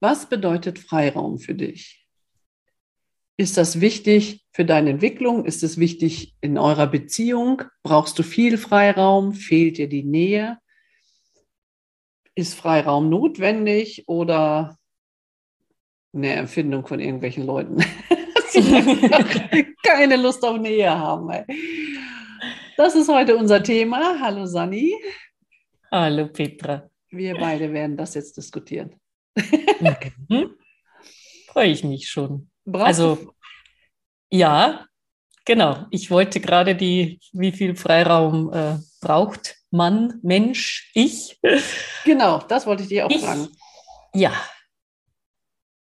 Was bedeutet Freiraum für dich? Ist das wichtig für deine Entwicklung? Ist es wichtig in eurer Beziehung? Brauchst du viel Freiraum? Fehlt dir die Nähe? Ist Freiraum notwendig oder eine Empfindung von irgendwelchen Leuten, keine Lust auf Nähe haben? Das ist heute unser Thema. Hallo Sani. Hallo Petra. Wir beide werden das jetzt diskutieren. Mhm. Freue ich mich schon. Brauchst also, ja, genau. Ich wollte gerade die, wie viel Freiraum äh, braucht man, Mensch, ich? Genau, das wollte ich dir auch ich, fragen. Ja.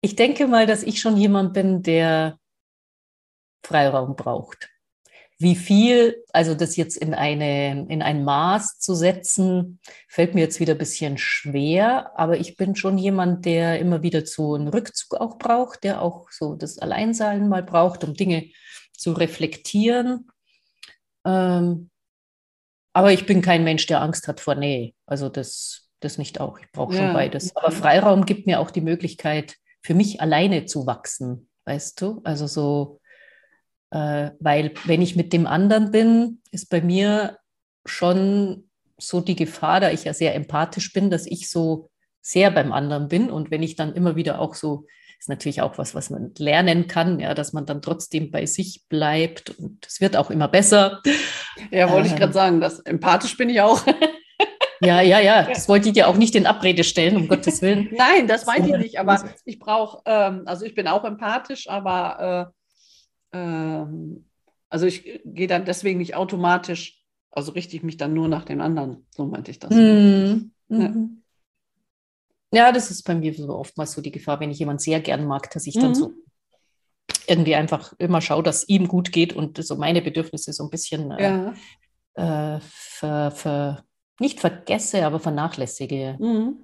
Ich denke mal, dass ich schon jemand bin, der Freiraum braucht wie viel, also das jetzt in, eine, in ein Maß zu setzen, fällt mir jetzt wieder ein bisschen schwer, aber ich bin schon jemand, der immer wieder so einen Rückzug auch braucht, der auch so das Alleinsein mal braucht, um Dinge zu reflektieren. Ähm, aber ich bin kein Mensch, der Angst hat vor Nähe. Also das, das nicht auch. Ich brauche schon ja. beides. Aber Freiraum gibt mir auch die Möglichkeit, für mich alleine zu wachsen, weißt du? Also so äh, weil wenn ich mit dem anderen bin, ist bei mir schon so die Gefahr, da ich ja sehr empathisch bin, dass ich so sehr beim anderen bin. Und wenn ich dann immer wieder auch so, ist natürlich auch was, was man lernen kann, ja, dass man dann trotzdem bei sich bleibt und es wird auch immer besser. Ja, wollte ich gerade ähm. sagen, das empathisch bin ich auch. Ja, ja, ja, das wollte ich dir auch nicht in Abrede stellen, um Gottes Willen. Nein, das meinte ich nicht, aber ich brauche, ähm, also ich bin auch empathisch, aber äh, ähm, also ich gehe dann deswegen nicht automatisch, also richte ich mich dann nur nach den anderen. So meinte ich das. Mhm. Ja. Ja. das ist bei mir so oftmals so die Gefahr, wenn ich jemanden sehr gern mag, dass ich dann mhm. so irgendwie einfach immer schaue, dass ihm gut geht und so meine Bedürfnisse so ein bisschen äh, ja. äh, ver, ver, nicht vergesse, aber vernachlässige. Mhm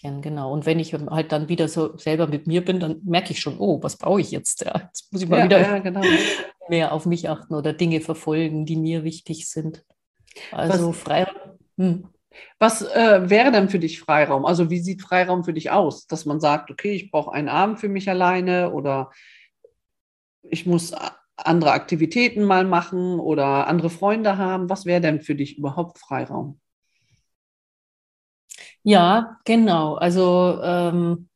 bisschen, genau. Und wenn ich halt dann wieder so selber mit mir bin, dann merke ich schon, oh, was brauche ich jetzt? Ja, jetzt muss ich mal ja, wieder ja, genau. mehr auf mich achten oder Dinge verfolgen, die mir wichtig sind. Also was, Freiraum. Hm. Was äh, wäre denn für dich Freiraum? Also wie sieht Freiraum für dich aus? Dass man sagt, okay, ich brauche einen Abend für mich alleine oder ich muss andere Aktivitäten mal machen oder andere Freunde haben. Was wäre denn für dich überhaupt Freiraum? Ja, genau. Also ähm,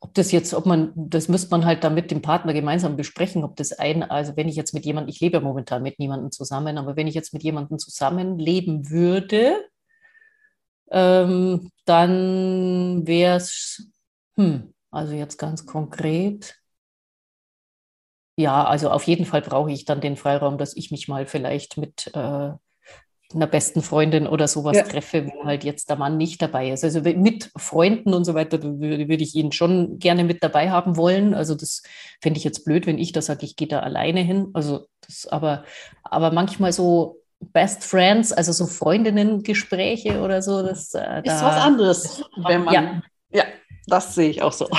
ob das jetzt, ob man, das müsste man halt dann mit dem Partner gemeinsam besprechen, ob das ein, also wenn ich jetzt mit jemandem, ich lebe ja momentan mit niemandem zusammen, aber wenn ich jetzt mit jemandem zusammenleben würde, ähm, dann wäre es, hm, also jetzt ganz konkret, ja, also auf jeden Fall brauche ich dann den Freiraum, dass ich mich mal vielleicht mit äh, einer besten Freundin oder sowas ja. treffe, wo halt jetzt der Mann nicht dabei ist. Also mit Freunden und so weiter würde, ich ihn schon gerne mit dabei haben wollen. Also das fände ich jetzt blöd, wenn ich da sage, ich gehe da alleine hin. Also das, aber, aber manchmal so Best Friends, also so Freundinnen-Gespräche oder so, das äh, ist was anderes, wenn man ja, ja das sehe ich auch so.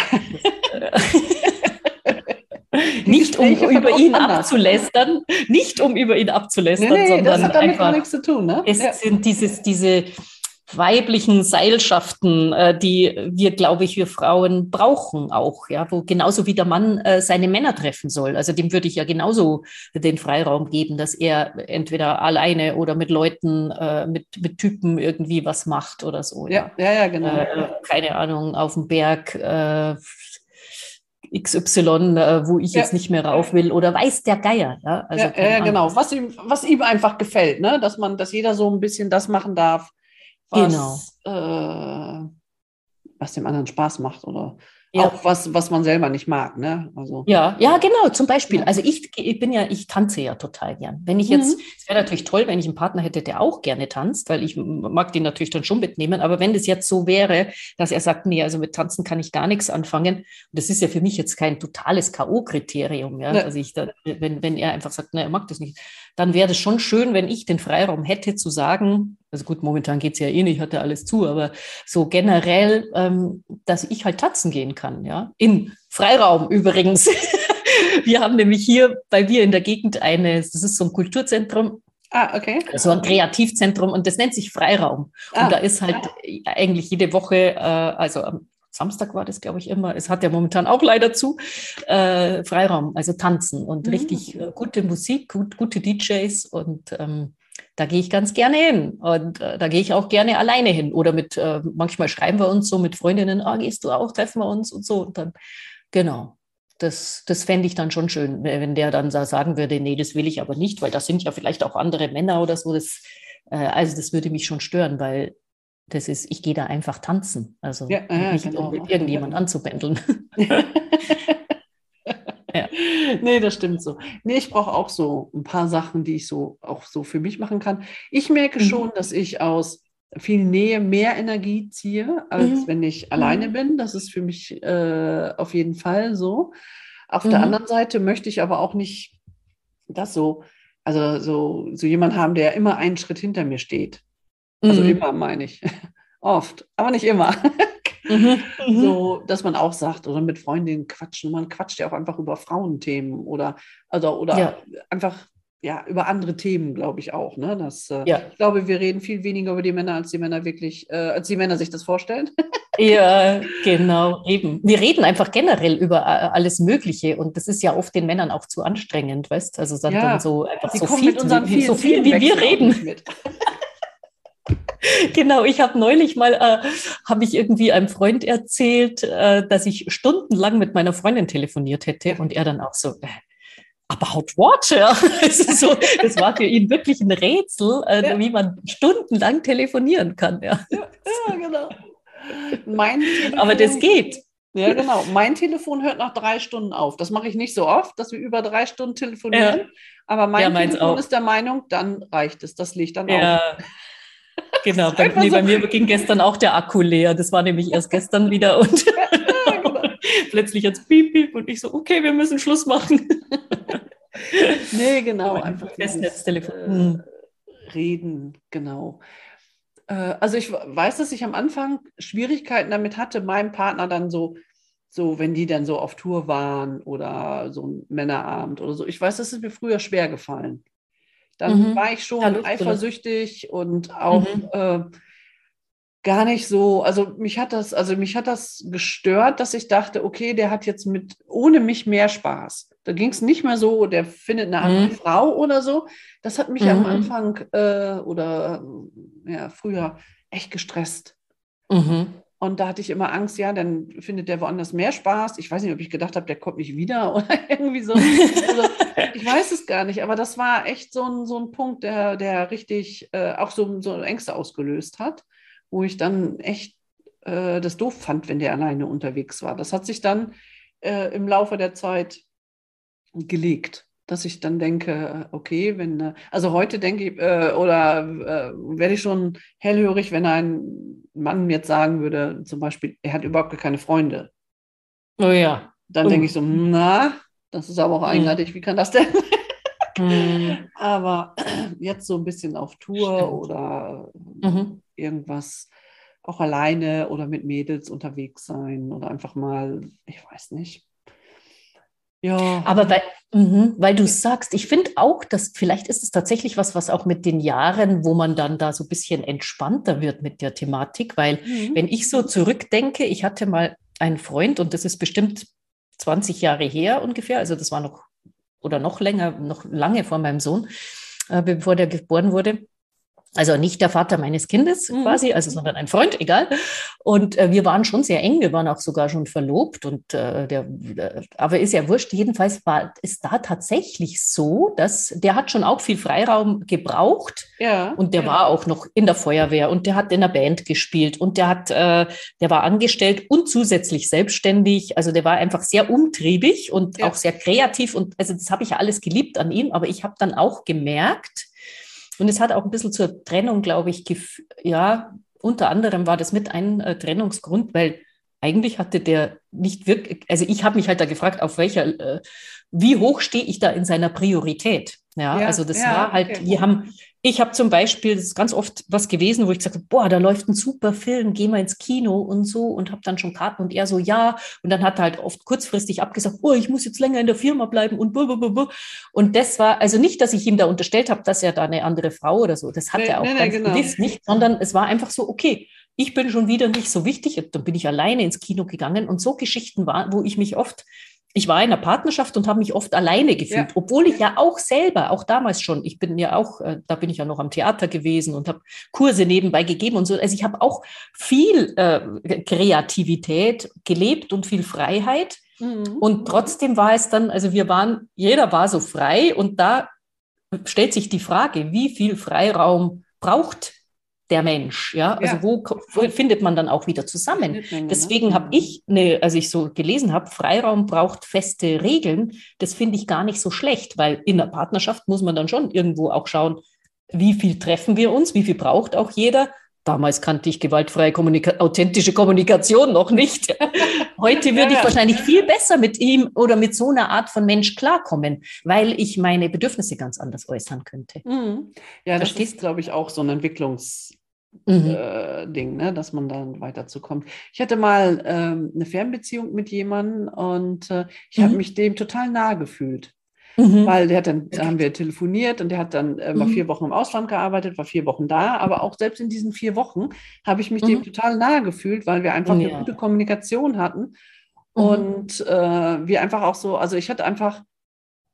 nicht um über ihn anders. abzulästern, nicht um über ihn abzulästern, nee, nee, sondern das hat damit einfach, nichts zu tun. Ne? Es ja. sind dieses, diese weiblichen Seilschaften, äh, die wir, glaube ich, wir Frauen brauchen auch, ja, wo genauso wie der Mann äh, seine Männer treffen soll. Also dem würde ich ja genauso den Freiraum geben, dass er entweder alleine oder mit Leuten, äh, mit, mit Typen irgendwie was macht oder so. Ja, ja, ja, genau. Äh, keine Ahnung, auf dem Berg äh, XY, äh, wo ich ja. jetzt nicht mehr rauf will oder weiß der Geier. Ja, also ja, ja genau, was ihm, was ihm einfach gefällt, ne? dass man, dass jeder so ein bisschen das machen darf, was, genau. äh, was dem anderen Spaß macht oder ja. Auch was, was man selber nicht mag, ne? Also, ja, ja, genau, zum Beispiel. Also ich, ich bin ja, ich tanze ja total gern. Wenn ich jetzt, mhm. es wäre natürlich toll, wenn ich einen Partner hätte, der auch gerne tanzt, weil ich mag den natürlich dann schon mitnehmen. Aber wenn das jetzt so wäre, dass er sagt, nee, also mit Tanzen kann ich gar nichts anfangen, und das ist ja für mich jetzt kein totales K.O.-Kriterium, ja, ja. Also ich da, wenn, wenn er einfach sagt, ne, er mag das nicht, dann wäre das schon schön, wenn ich den Freiraum hätte zu sagen, also gut, momentan geht es ja eh nicht, hat ja alles zu, aber so generell, ähm, dass ich halt tanzen gehen kann, ja. In Freiraum übrigens. wir haben nämlich hier bei mir in der Gegend eine, das ist so ein Kulturzentrum, Ah, okay. So ein Kreativzentrum und das nennt sich Freiraum. Ah. Und da ist halt eigentlich jede Woche, äh, also am Samstag war das, glaube ich, immer. Es hat ja momentan auch leider zu. Äh, Freiraum, also tanzen und mhm. richtig äh, gute Musik, gut, gute DJs und ähm, da gehe ich ganz gerne hin und äh, da gehe ich auch gerne alleine hin oder mit, äh, manchmal schreiben wir uns so mit Freundinnen, ah, gehst du auch, treffen wir uns und so und dann, genau. Das, das fände ich dann schon schön, wenn der dann sagen würde, nee, das will ich aber nicht, weil das sind ja vielleicht auch andere Männer oder so. Das, äh, also das würde mich schon stören, weil das ist, ich gehe da einfach tanzen. Also ja, ja, nicht genau. um mit irgendjemand anzubändeln. ja. Nee, das stimmt so. Nee, ich brauche auch so ein paar Sachen, die ich so auch so für mich machen kann. Ich merke mhm. schon, dass ich aus viel Nähe mehr Energie ziehe, als mhm. wenn ich mhm. alleine bin. Das ist für mich äh, auf jeden Fall so. Auf der mhm. anderen Seite möchte ich aber auch nicht das so, also so, so jemand haben, der immer einen Schritt hinter mir steht. Also mhm. immer meine ich. Oft, aber nicht immer. Mhm. mhm. So, dass man auch sagt, oder mit Freundinnen quatschen. Man quatscht ja auch einfach über Frauenthemen oder, also, oder ja. einfach ja, über andere Themen, glaube ich auch. Ne? Das, äh, ja. Ich glaube, wir reden viel weniger über die Männer, als die Männer wirklich, äh, als die Männer sich das vorstellen. ja, genau, eben. Wir reden einfach generell über äh, alles Mögliche und das ist ja oft den Männern auch zu anstrengend, weißt du? Also dann, ja. dann so einfach so viel, wie, so viel, wie wir reden. Genau, ich habe neulich mal, äh, habe ich irgendwie einem Freund erzählt, äh, dass ich stundenlang mit meiner Freundin telefoniert hätte und er dann auch so, äh, about what? Ja, so, das war für ihn wirklich ein Rätsel, äh, ja. wie man stundenlang telefonieren kann. Ja, ja, ja genau. Mein Aber das geht. Ja, genau. Mein Telefon hört nach drei Stunden auf. Das mache ich nicht so oft, dass wir über drei Stunden telefonieren. Aber mein Telefon auch. ist der Meinung, dann reicht es. Das liegt dann ja. auf. Genau, bei, nee, so. bei, mir ging gestern auch der Akku leer. Das war nämlich erst gestern wieder und genau. plötzlich jetzt piep, piep und ich so, okay, wir müssen Schluss machen. nee, genau, einfach Festnetztelefon. Äh, hm. reden, genau. Äh, also ich weiß, dass ich am Anfang Schwierigkeiten damit hatte, meinem Partner dann so, so, wenn die dann so auf Tour waren oder so ein Männerabend oder so. Ich weiß, das ist mir früher schwer gefallen dann mhm. war ich schon ja, eifersüchtig und auch mhm. äh, gar nicht so, also mich hat das, also mich hat das gestört, dass ich dachte, okay, der hat jetzt mit ohne mich mehr Spaß. Da ging es nicht mehr so, der findet eine andere mhm. Frau oder so. Das hat mich am mhm. Anfang äh, oder ja, früher echt gestresst. Mhm. Und da hatte ich immer Angst, ja, dann findet der woanders mehr Spaß. Ich weiß nicht, ob ich gedacht habe, der kommt nicht wieder oder irgendwie so. Also, ich weiß es gar nicht, aber das war echt so ein, so ein Punkt, der, der richtig äh, auch so, so Ängste ausgelöst hat, wo ich dann echt äh, das doof fand, wenn der alleine unterwegs war. Das hat sich dann äh, im Laufe der Zeit gelegt dass ich dann denke, okay, wenn, äh, also heute denke ich, äh, oder äh, werde ich schon hellhörig, wenn ein Mann mir jetzt sagen würde, zum Beispiel, er hat überhaupt keine Freunde. Oh ja. Dann oh. denke ich so, na, das ist aber auch eigenartig, wie kann das denn? mhm. Aber jetzt so ein bisschen auf Tour Stimmt. oder mhm. irgendwas, auch alleine oder mit Mädels unterwegs sein oder einfach mal, ich weiß nicht, ja. Aber weil, mh, weil du sagst, ich finde auch, dass vielleicht ist es tatsächlich was, was auch mit den Jahren, wo man dann da so ein bisschen entspannter wird mit der Thematik, weil mhm. wenn ich so zurückdenke, ich hatte mal einen Freund und das ist bestimmt 20 Jahre her ungefähr, also das war noch oder noch länger, noch lange vor meinem Sohn, äh, bevor der geboren wurde. Also nicht der Vater meines Kindes mhm. quasi, also sondern ein Freund, egal. Und äh, wir waren schon sehr eng, wir waren auch sogar schon verlobt und äh, der, äh, aber ist ja wurscht. Jedenfalls war ist da tatsächlich so, dass der hat schon auch viel Freiraum gebraucht ja, und der ja. war auch noch in der Feuerwehr und der hat in der Band gespielt und der hat, äh, der war angestellt und zusätzlich selbstständig. Also der war einfach sehr umtriebig und ja. auch sehr kreativ und also das habe ich alles geliebt an ihm. Aber ich habe dann auch gemerkt und es hat auch ein bisschen zur Trennung, glaube ich, ja, unter anderem war das mit ein äh, Trennungsgrund, weil eigentlich hatte der nicht wirklich, also ich habe mich halt da gefragt, auf welcher, äh, wie hoch stehe ich da in seiner Priorität? Ja, ja also das ja, war halt, okay. wir haben, ich habe zum Beispiel, das ist ganz oft was gewesen, wo ich gesagt habe, boah, da läuft ein super Film, geh mal ins Kino und so und habe dann schon Karten und er so, ja. Und dann hat er halt oft kurzfristig abgesagt, oh, ich muss jetzt länger in der Firma bleiben und blablabla. Und das war, also nicht, dass ich ihm da unterstellt habe, dass er da eine andere Frau oder so, das hat nee, er auch nee, ganz genau. gewiss nicht, sondern es war einfach so, okay, ich bin schon wieder nicht so wichtig. Dann bin ich alleine ins Kino gegangen und so Geschichten waren, wo ich mich oft ich war in einer Partnerschaft und habe mich oft alleine gefühlt, ja. obwohl ich ja auch selber, auch damals schon, ich bin ja auch, äh, da bin ich ja noch am Theater gewesen und habe Kurse nebenbei gegeben und so. Also ich habe auch viel äh, Kreativität gelebt und viel Freiheit. Mhm. Und trotzdem war es dann, also wir waren, jeder war so frei und da stellt sich die Frage, wie viel Freiraum braucht der Mensch. Ja, also ja. Wo, wo, findet man dann auch wieder zusammen? Ne? Deswegen ne? habe ich, eine, als ich so gelesen habe, Freiraum braucht feste Regeln. Das finde ich gar nicht so schlecht, weil in der Partnerschaft muss man dann schon irgendwo auch schauen, wie viel treffen wir uns, wie viel braucht auch jeder. Damals kannte ich gewaltfreie Kommunika authentische Kommunikation noch nicht. Heute würde ich wahrscheinlich viel besser mit ihm oder mit so einer Art von Mensch klarkommen, weil ich meine Bedürfnisse ganz anders äußern könnte. Mhm. Ja, das Verstehst? ist, glaube ich, auch so ein Entwicklungs- Mhm. Äh, Ding, ne, dass man dann weiterzukommt. Ich hatte mal ähm, eine Fernbeziehung mit jemandem und äh, ich mhm. habe mich dem total nahe gefühlt. Mhm. Weil der hat dann, da haben wir telefoniert und der hat dann äh, mal mhm. vier Wochen im Ausland gearbeitet, war vier Wochen da, aber auch selbst in diesen vier Wochen habe ich mich dem mhm. total nahe gefühlt, weil wir einfach ja. eine gute Kommunikation hatten mhm. und äh, wir einfach auch so, also ich hatte einfach,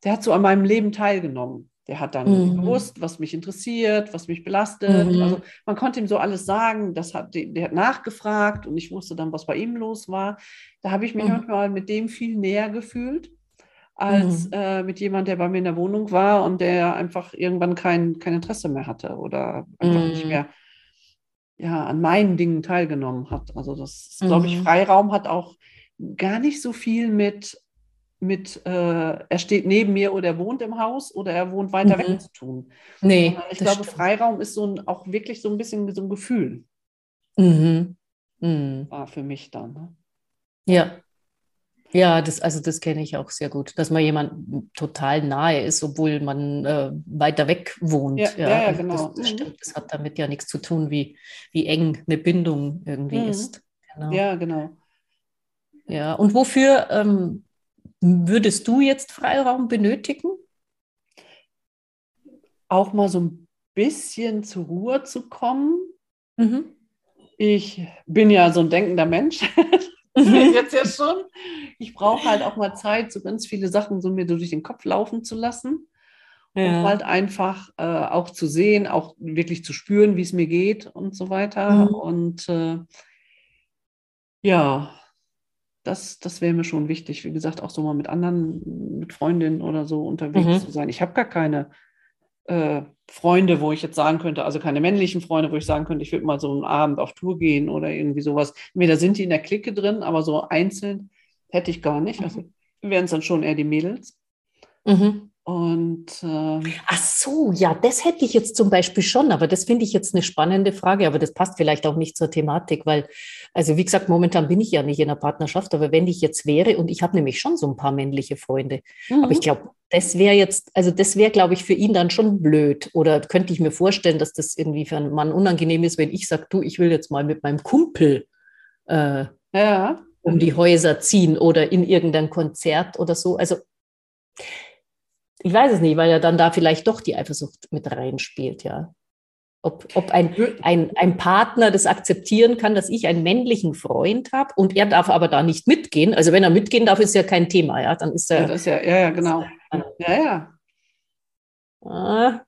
der hat so an meinem Leben teilgenommen. Der hat dann mhm. gewusst, was mich interessiert, was mich belastet. Mhm. Also man konnte ihm so alles sagen. Das hat, der hat nachgefragt und ich wusste dann, was bei ihm los war. Da habe ich mich mhm. manchmal mit dem viel näher gefühlt als mhm. äh, mit jemand, der bei mir in der Wohnung war und der einfach irgendwann kein, kein Interesse mehr hatte oder einfach nicht mhm. mehr ja, an meinen Dingen teilgenommen hat. Also das, glaube ich, mhm. Freiraum hat auch gar nicht so viel mit mit, äh, er steht neben mir oder er wohnt im Haus oder er wohnt weiter mhm. weg zu tun. Nee. Ich glaube, stimmt. Freiraum ist so ein, auch wirklich so ein bisschen so ein Gefühl. Mhm. Mhm. War für mich dann. Ne? Ja. Ja, das, also das kenne ich auch sehr gut, dass man jemand total nahe ist, obwohl man äh, weiter weg wohnt. Ja, ja, ja genau. Das, das, mhm. stimmt. Das hat damit ja nichts zu tun, wie, wie eng eine Bindung irgendwie mhm. ist. Genau. Ja, genau. Ja, und wofür ähm, Würdest du jetzt Freiraum benötigen? Auch mal so ein bisschen zur Ruhe zu kommen. Mhm. Ich bin ja so ein denkender Mensch. Jetzt ja schon. Ich brauche halt auch mal Zeit, so ganz viele Sachen so mir durch den Kopf laufen zu lassen. Ja. Um halt einfach äh, auch zu sehen, auch wirklich zu spüren, wie es mir geht und so weiter. Mhm. Und äh, ja, das, das wäre mir schon wichtig. Wie gesagt, auch so mal mit anderen, mit Freundinnen oder so unterwegs mhm. zu sein. Ich habe gar keine äh, Freunde, wo ich jetzt sagen könnte, also keine männlichen Freunde, wo ich sagen könnte, ich würde mal so einen Abend auf Tour gehen oder irgendwie sowas. Entweder sind die in der Clique drin, aber so einzeln hätte ich gar nicht. Also wären es dann schon eher die Mädels. Mhm. Und ähm, ach so, ja, das hätte ich jetzt zum Beispiel schon, aber das finde ich jetzt eine spannende Frage, aber das passt vielleicht auch nicht zur Thematik, weil, also wie gesagt, momentan bin ich ja nicht in einer Partnerschaft, aber wenn ich jetzt wäre, und ich habe nämlich schon so ein paar männliche Freunde, mhm. aber ich glaube, das wäre jetzt, also das wäre, glaube ich, für ihn dann schon blöd. Oder könnte ich mir vorstellen, dass das irgendwie für einen Mann unangenehm ist, wenn ich sage, du, ich will jetzt mal mit meinem Kumpel äh, ja. um die Häuser ziehen oder in irgendein Konzert oder so. Also ich weiß es nicht, weil ja dann da vielleicht doch die Eifersucht mit reinspielt, ja. Ob, ob ein, ein, ein Partner das akzeptieren kann, dass ich einen männlichen Freund habe und er darf aber da nicht mitgehen. Also wenn er mitgehen darf, ist ja kein Thema, ja. Dann ist er. Ja, das ja, ja, ja, genau. Ja, ja. Ah,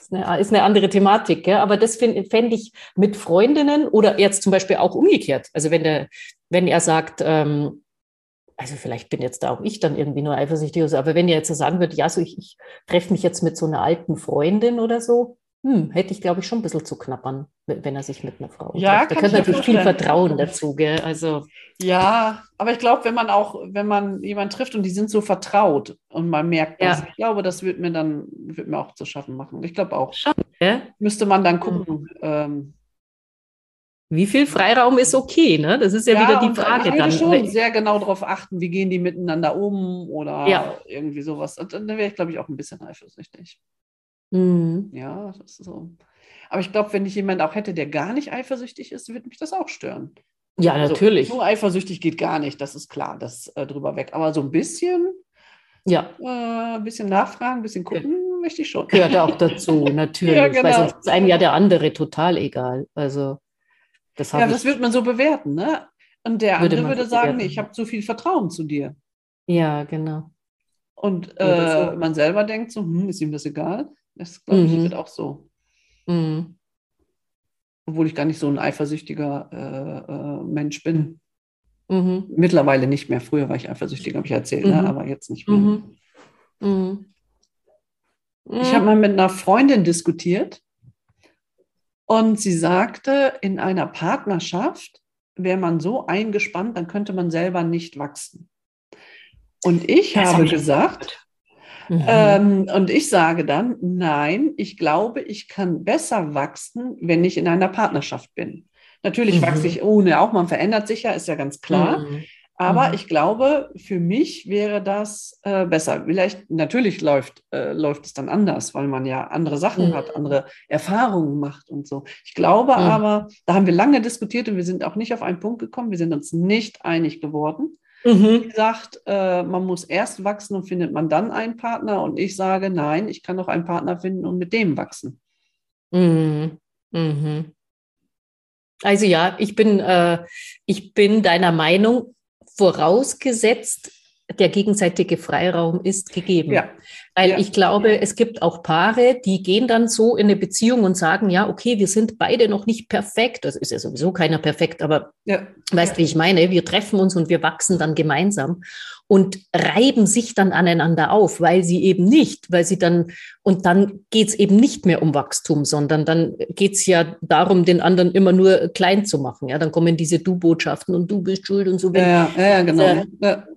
ist eine, ist eine andere Thematik, ja? aber das fände ich mit Freundinnen oder jetzt zum Beispiel auch umgekehrt. Also wenn, der, wenn er sagt, ähm, also vielleicht bin jetzt da auch ich dann irgendwie nur eifersüchtig, oder so, aber wenn ihr jetzt so sagen würdet, ja, so ich, ich treffe mich jetzt mit so einer alten Freundin oder so, hm, hätte ich, glaube ich, schon ein bisschen zu knappern, wenn er sich mit einer Frau ja, trifft. Da gehört natürlich viel Vertrauen dazu, gell? Also. Ja, aber ich glaube, wenn man auch, wenn man jemanden trifft und die sind so vertraut und man merkt das, ja. ich glaube, das wird mir dann, wird mir auch zu schaffen machen. Ich glaube auch. Schon, ja? Müsste man dann gucken, mhm. ähm, wie viel Freiraum ist okay, ne? Das ist ja, ja wieder die Frage dann. schon sehr genau darauf achten, wie gehen die miteinander um oder ja. irgendwie sowas. Und dann wäre ich, glaube ich, auch ein bisschen eifersüchtig. Mhm. Ja, das ist so. Aber ich glaube, wenn ich jemanden auch hätte, der gar nicht eifersüchtig ist, würde mich das auch stören. Ja, also, natürlich. Nur eifersüchtig geht gar nicht, das ist klar, das äh, drüber weg. Aber so ein bisschen, ja. Äh, ein bisschen nachfragen, ein bisschen gucken, ja. möchte ich schon. Gehört auch dazu, natürlich. ja, genau. Weil sonst ist einem ja der andere total egal. Also, das Ja, das wird man so bewerten, ne? Und der würde andere würde sagen, nee, ich habe zu viel Vertrauen zu dir. Ja, genau. Und äh, so. man selber denkt so, hm, ist ihm das egal? Das, glaube ich, mhm. wird auch so. Mhm. Obwohl ich gar nicht so ein eifersüchtiger äh, äh, Mensch bin. Mhm. Mittlerweile nicht mehr. Früher war ich eifersüchtig, habe ich erzählt, ne? Mhm. aber jetzt nicht mehr. Mhm. Mhm. Ich habe mal mit einer Freundin diskutiert und sie sagte, in einer Partnerschaft wäre man so eingespannt, dann könnte man selber nicht wachsen. Und ich das habe gesagt, Mhm. Ähm, und ich sage dann, nein, ich glaube, ich kann besser wachsen, wenn ich in einer Partnerschaft bin. Natürlich mhm. wachse ich ohne auch, man verändert sich ja, ist ja ganz klar. Mhm. Aber mhm. ich glaube, für mich wäre das äh, besser. Vielleicht, natürlich läuft, äh, läuft es dann anders, weil man ja andere Sachen hat, mhm. andere Erfahrungen macht und so. Ich glaube mhm. aber, da haben wir lange diskutiert und wir sind auch nicht auf einen Punkt gekommen. Wir sind uns nicht einig geworden. Mhm. Sie sagt, äh, man muss erst wachsen und findet man dann einen Partner. Und ich sage, nein, ich kann noch einen Partner finden und mit dem wachsen. Mhm. Mhm. Also ja, ich bin, äh, ich bin deiner Meinung, vorausgesetzt, der gegenseitige Freiraum ist gegeben. Ja. Weil ja. ich glaube, es gibt auch Paare, die gehen dann so in eine Beziehung und sagen, ja, okay, wir sind beide noch nicht perfekt. Das ist ja sowieso keiner perfekt, aber ja. weißt, ja. wie ich meine? Wir treffen uns und wir wachsen dann gemeinsam und reiben sich dann aneinander auf, weil sie eben nicht, weil sie dann, und dann geht es eben nicht mehr um Wachstum, sondern dann geht es ja darum, den anderen immer nur klein zu machen. Ja, dann kommen diese Du-Botschaften und du bist schuld und so. Ja, ja, genau.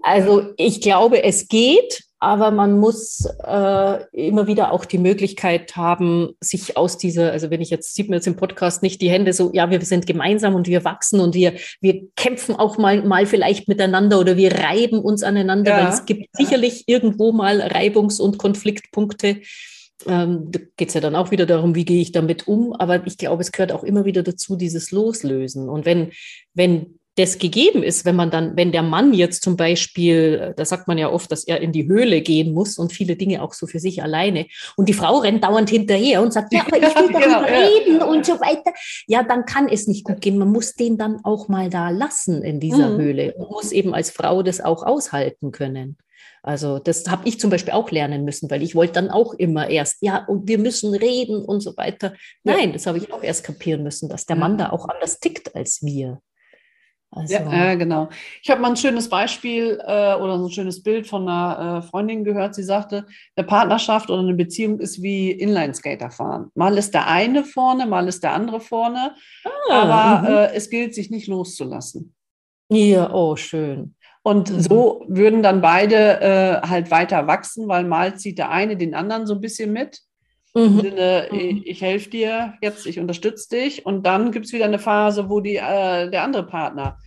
Also ich glaube, es geht, aber man muss äh, immer wieder auch die Möglichkeit haben, sich aus dieser, also wenn ich jetzt, sieht man jetzt im Podcast nicht die Hände so, ja, wir sind gemeinsam und wir wachsen und wir, wir kämpfen auch mal, mal vielleicht miteinander oder wir reiben uns aneinander, ja. weil es gibt sicherlich irgendwo mal Reibungs- und Konfliktpunkte. Ähm, da geht es ja dann auch wieder darum, wie gehe ich damit um. Aber ich glaube, es gehört auch immer wieder dazu, dieses Loslösen. Und wenn, wenn das gegeben ist, wenn man dann, wenn der Mann jetzt zum Beispiel, da sagt man ja oft, dass er in die Höhle gehen muss und viele Dinge auch so für sich alleine und die Frau rennt dauernd hinterher und sagt, ja, aber ich will darüber genau, reden ja. und so weiter, ja, dann kann es nicht gut gehen. Man muss den dann auch mal da lassen in dieser mhm. Höhle und muss eben als Frau das auch aushalten können. Also das habe ich zum Beispiel auch lernen müssen, weil ich wollte dann auch immer erst, ja, und wir müssen reden und so weiter. Nein, ja. das habe ich auch erst kapieren müssen, dass der Mann da auch anders tickt als wir. Also. Ja, äh, genau. Ich habe mal ein schönes Beispiel äh, oder so ein schönes Bild von einer äh, Freundin gehört. Sie sagte, eine Partnerschaft oder eine Beziehung ist wie Inlineskater fahren. Mal ist der eine vorne, mal ist der andere vorne. Ah, aber äh, es gilt, sich nicht loszulassen. Ja, oh, schön. Und mhm. so würden dann beide äh, halt weiter wachsen, weil mal zieht der eine den anderen so ein bisschen mit. Mhm. Sinne, ich, mhm. ich helfe dir jetzt, ich unterstütze dich. Und dann gibt es wieder eine Phase, wo die, äh, der andere Partner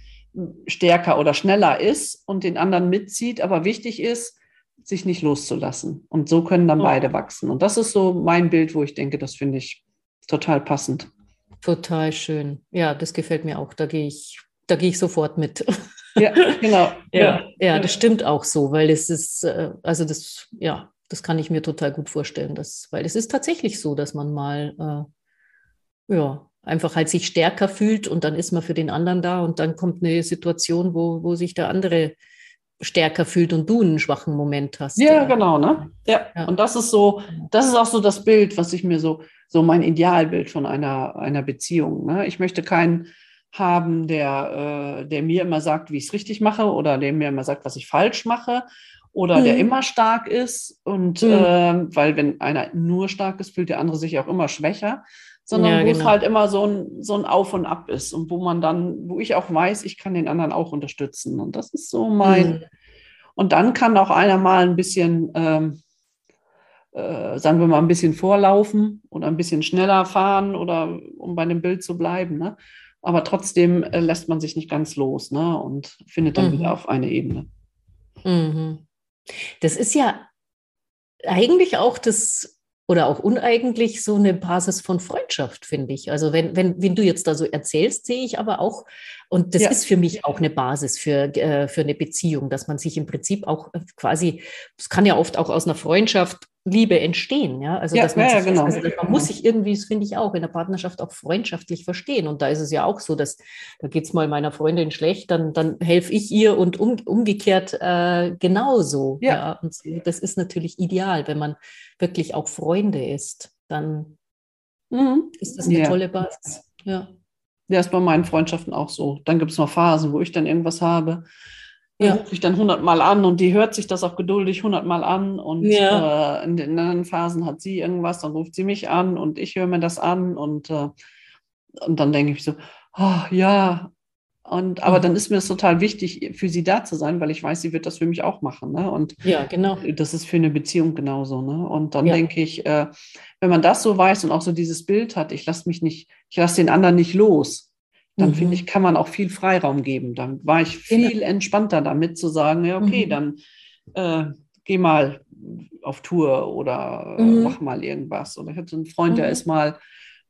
stärker oder schneller ist und den anderen mitzieht. Aber wichtig ist, sich nicht loszulassen. Und so können dann beide wachsen. Und das ist so mein Bild, wo ich denke, das finde ich total passend. Total schön. Ja, das gefällt mir auch. Da gehe ich, da gehe ich sofort mit. Ja, genau. ja, ja, ja, das stimmt auch so, weil es ist, äh, also das, ja, das kann ich mir total gut vorstellen, dass, weil es ist tatsächlich so, dass man mal äh, ja, einfach halt sich stärker fühlt und dann ist man für den anderen da und dann kommt eine Situation, wo, wo sich der andere stärker fühlt und du einen schwachen Moment hast. Ja, ja. genau, ne? Ja. ja. Und das ist so, das ist auch so das Bild, was ich mir so, so mein Idealbild von einer, einer Beziehung. Ne? Ich möchte keinen haben, der, äh, der mir immer sagt, wie ich es richtig mache oder der mir immer sagt, was ich falsch mache, oder mhm. der immer stark ist. Und mhm. äh, weil wenn einer nur stark ist, fühlt der andere sich auch immer schwächer, sondern ja, wo genau. es halt immer so ein, so ein Auf und Ab ist und wo man dann, wo ich auch weiß, ich kann den anderen auch unterstützen. Und das ist so mein. Mhm. Und dann kann auch einer mal ein bisschen, ähm, äh, sagen wir mal, ein bisschen vorlaufen oder ein bisschen schneller fahren oder um bei dem Bild zu bleiben. Ne? Aber trotzdem äh, lässt man sich nicht ganz los ne? und findet dann wieder mhm. auf eine Ebene. Mhm. Das ist ja eigentlich auch das oder auch uneigentlich so eine Basis von Freundschaft, finde ich. Also wenn, wenn, wenn du jetzt da so erzählst, sehe ich aber auch, und das ja. ist für mich auch eine Basis für, äh, für eine Beziehung, dass man sich im Prinzip auch äh, quasi, es kann ja oft auch aus einer Freundschaft Liebe entstehen. Ja, also, ja, dass man, ja, sich, genau. also man muss sich irgendwie, das finde ich auch, in der Partnerschaft auch freundschaftlich verstehen. Und da ist es ja auch so, dass da geht es mal meiner Freundin schlecht, dann, dann helfe ich ihr und um, umgekehrt äh, genauso. Ja. ja. Und das ist natürlich ideal, wenn man wirklich auch Freunde ist. Dann mhm. ist das eine ja. tolle Basis. Ja. Ja, ist bei meinen Freundschaften auch so. Dann gibt es noch Phasen, wo ich dann irgendwas habe ja. rufe ich dann hundertmal an und die hört sich das auch geduldig hundertmal an und ja. äh, in den anderen Phasen hat sie irgendwas, dann ruft sie mich an und ich höre mir das an und, äh, und dann denke ich so, oh, ja, und, aber mhm. dann ist mir es total wichtig, für sie da zu sein, weil ich weiß, sie wird das für mich auch machen. Ne? Und ja, genau. Das ist für eine Beziehung genauso. Ne? Und dann ja. denke ich, äh, wenn man das so weiß und auch so dieses Bild hat, ich lasse mich nicht, ich lasse den anderen nicht los, dann mhm. finde ich, kann man auch viel Freiraum geben. Dann war ich viel genau. entspannter damit zu sagen, ja, okay, mhm. dann äh, geh mal auf Tour oder äh, mhm. mach mal irgendwas. Oder ich hatte einen Freund, der mhm. ist mal,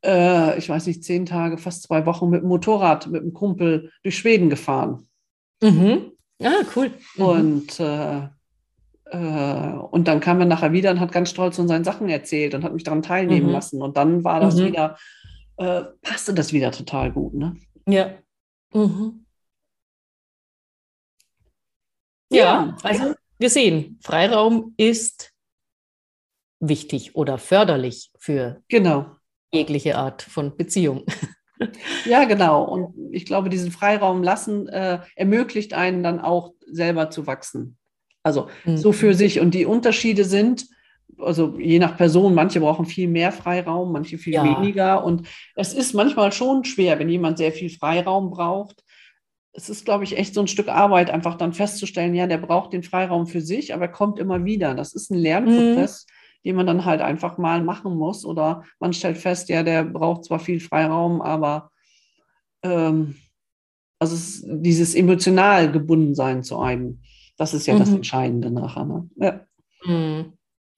äh, ich weiß nicht, zehn Tage, fast zwei Wochen mit dem Motorrad, mit einem Kumpel durch Schweden gefahren. Mhm. Ah, cool. Mhm. Und äh, äh, und dann kam er nachher wieder und hat ganz stolz von seinen Sachen erzählt und hat mich daran teilnehmen lassen. Und dann war das wieder, äh, passte das wieder total gut. Ne? Ja. Mhm. Ja, ja, also wir sehen, Freiraum ist wichtig oder förderlich für genau. jegliche Art von Beziehung. Ja, genau. Und ich glaube, diesen Freiraum lassen äh, ermöglicht einen dann auch selber zu wachsen. Also mhm. so für sich. Und die Unterschiede sind, also je nach Person, manche brauchen viel mehr Freiraum, manche viel ja. weniger. Und es ist manchmal schon schwer, wenn jemand sehr viel Freiraum braucht. Es ist, glaube ich, echt so ein Stück Arbeit, einfach dann festzustellen, ja, der braucht den Freiraum für sich, aber er kommt immer wieder. Das ist ein Lernprozess, mhm. den man dann halt einfach mal machen muss. Oder man stellt fest, ja, der braucht zwar viel Freiraum, aber ähm, also dieses emotional gebunden sein zu einem, das ist ja mhm. das Entscheidende nachher. Ne? Ja. Mhm.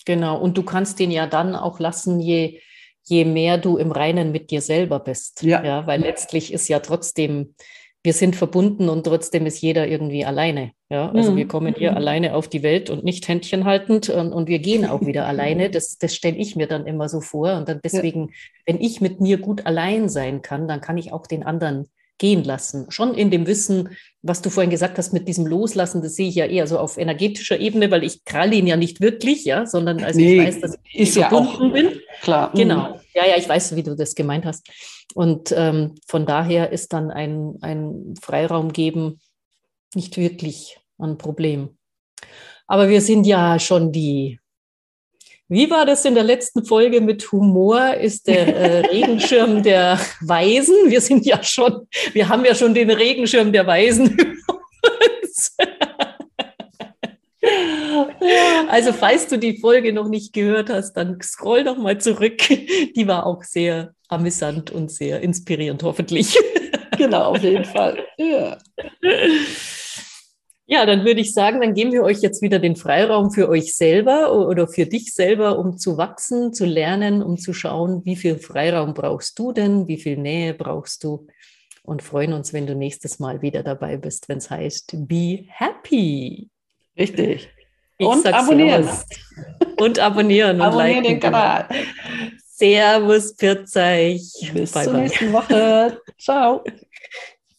Genau, und du kannst den ja dann auch lassen, je, je mehr du im Reinen mit dir selber bist. Ja. ja. Weil letztlich ist ja trotzdem, wir sind verbunden und trotzdem ist jeder irgendwie alleine. Ja, also mhm. wir kommen hier mhm. alleine auf die Welt und nicht Händchen haltend und, und wir gehen auch wieder alleine. Das, das stelle ich mir dann immer so vor. Und dann deswegen, ja. wenn ich mit mir gut allein sein kann, dann kann ich auch den anderen gehen lassen. Schon in dem Wissen, was du vorhin gesagt hast mit diesem Loslassen, das sehe ich ja eher so auf energetischer Ebene, weil ich kralle ihn ja nicht wirklich, ja, sondern also nee, ich weiß, dass ich verbunden ja bin. Klar. Genau. Mhm. Ja, ja, ich weiß, wie du das gemeint hast. Und ähm, von daher ist dann ein, ein Freiraum geben nicht wirklich ein Problem. Aber wir sind ja schon die wie war das in der letzten Folge mit Humor? Ist der äh, Regenschirm der Weisen? Wir sind ja schon, wir haben ja schon den Regenschirm der Weisen. Also, falls du die Folge noch nicht gehört hast, dann scroll doch mal zurück. Die war auch sehr amüsant und sehr inspirierend, hoffentlich. Genau, auf jeden Fall. Ja. Ja, dann würde ich sagen, dann geben wir euch jetzt wieder den Freiraum für euch selber oder für dich selber, um zu wachsen, zu lernen, um zu schauen, wie viel Freiraum brauchst du denn, wie viel Nähe brauchst du und freuen uns, wenn du nächstes Mal wieder dabei bist, wenn es heißt Be Happy. Richtig. Ich und abonnieren. Servus. Und abonnieren und abonnieren liken. den Kanal. Servus, Pirzeich. Bis bye zur bye. nächsten Woche. Ciao.